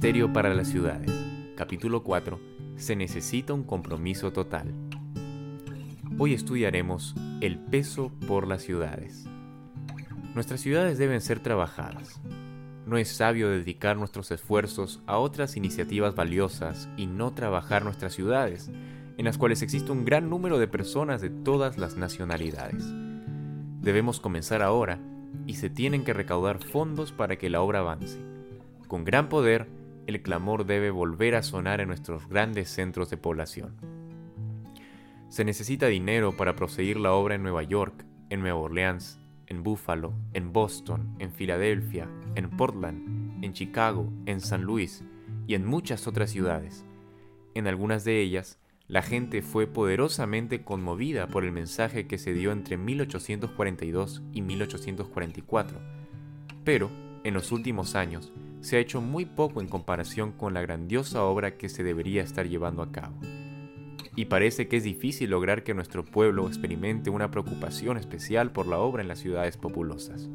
Para las Ciudades, capítulo 4, se necesita un compromiso total. Hoy estudiaremos el peso por las ciudades. Nuestras ciudades deben ser trabajadas. No es sabio dedicar nuestros esfuerzos a otras iniciativas valiosas y no trabajar nuestras ciudades, en las cuales existe un gran número de personas de todas las nacionalidades. Debemos comenzar ahora y se tienen que recaudar fondos para que la obra avance. Con gran poder, el clamor debe volver a sonar en nuestros grandes centros de población. Se necesita dinero para proseguir la obra en Nueva York, en Nueva Orleans, en Buffalo, en Boston, en Filadelfia, en Portland, en Chicago, en San Luis y en muchas otras ciudades. En algunas de ellas, la gente fue poderosamente conmovida por el mensaje que se dio entre 1842 y 1844, pero en los últimos años se ha hecho muy poco en comparación con la grandiosa obra que se debería estar llevando a cabo. Y parece que es difícil lograr que nuestro pueblo experimente una preocupación especial por la obra en las ciudades populosas.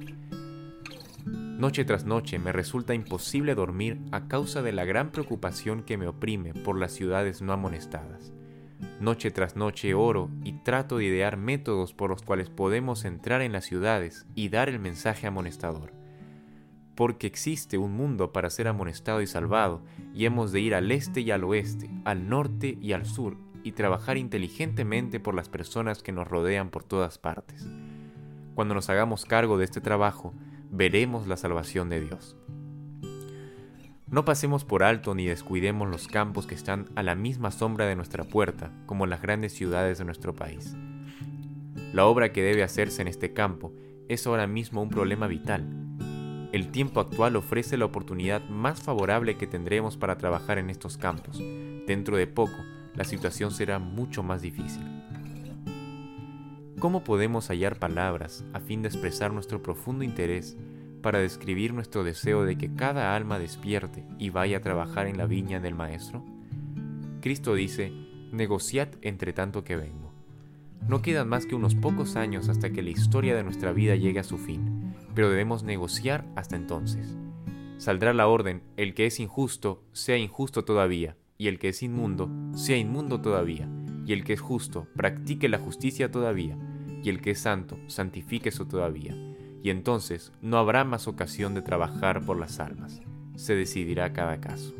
Noche tras noche me resulta imposible dormir a causa de la gran preocupación que me oprime por las ciudades no amonestadas. Noche tras noche oro y trato de idear métodos por los cuales podemos entrar en las ciudades y dar el mensaje amonestador. Porque existe un mundo para ser amonestado y salvado, y hemos de ir al este y al oeste, al norte y al sur, y trabajar inteligentemente por las personas que nos rodean por todas partes. Cuando nos hagamos cargo de este trabajo, veremos la salvación de Dios. No pasemos por alto ni descuidemos los campos que están a la misma sombra de nuestra puerta, como las grandes ciudades de nuestro país. La obra que debe hacerse en este campo es ahora mismo un problema vital. El tiempo actual ofrece la oportunidad más favorable que tendremos para trabajar en estos campos. Dentro de poco, la situación será mucho más difícil. ¿Cómo podemos hallar palabras a fin de expresar nuestro profundo interés para describir nuestro deseo de que cada alma despierte y vaya a trabajar en la viña del Maestro? Cristo dice, negociad entre tanto que vengo. No quedan más que unos pocos años hasta que la historia de nuestra vida llegue a su fin, pero debemos negociar hasta entonces. Saldrá la orden, el que es injusto, sea injusto todavía, y el que es inmundo, sea inmundo todavía, y el que es justo, practique la justicia todavía, y el que es santo, santifique eso todavía y entonces no habrá más ocasión de trabajar por las almas. Se decidirá cada caso.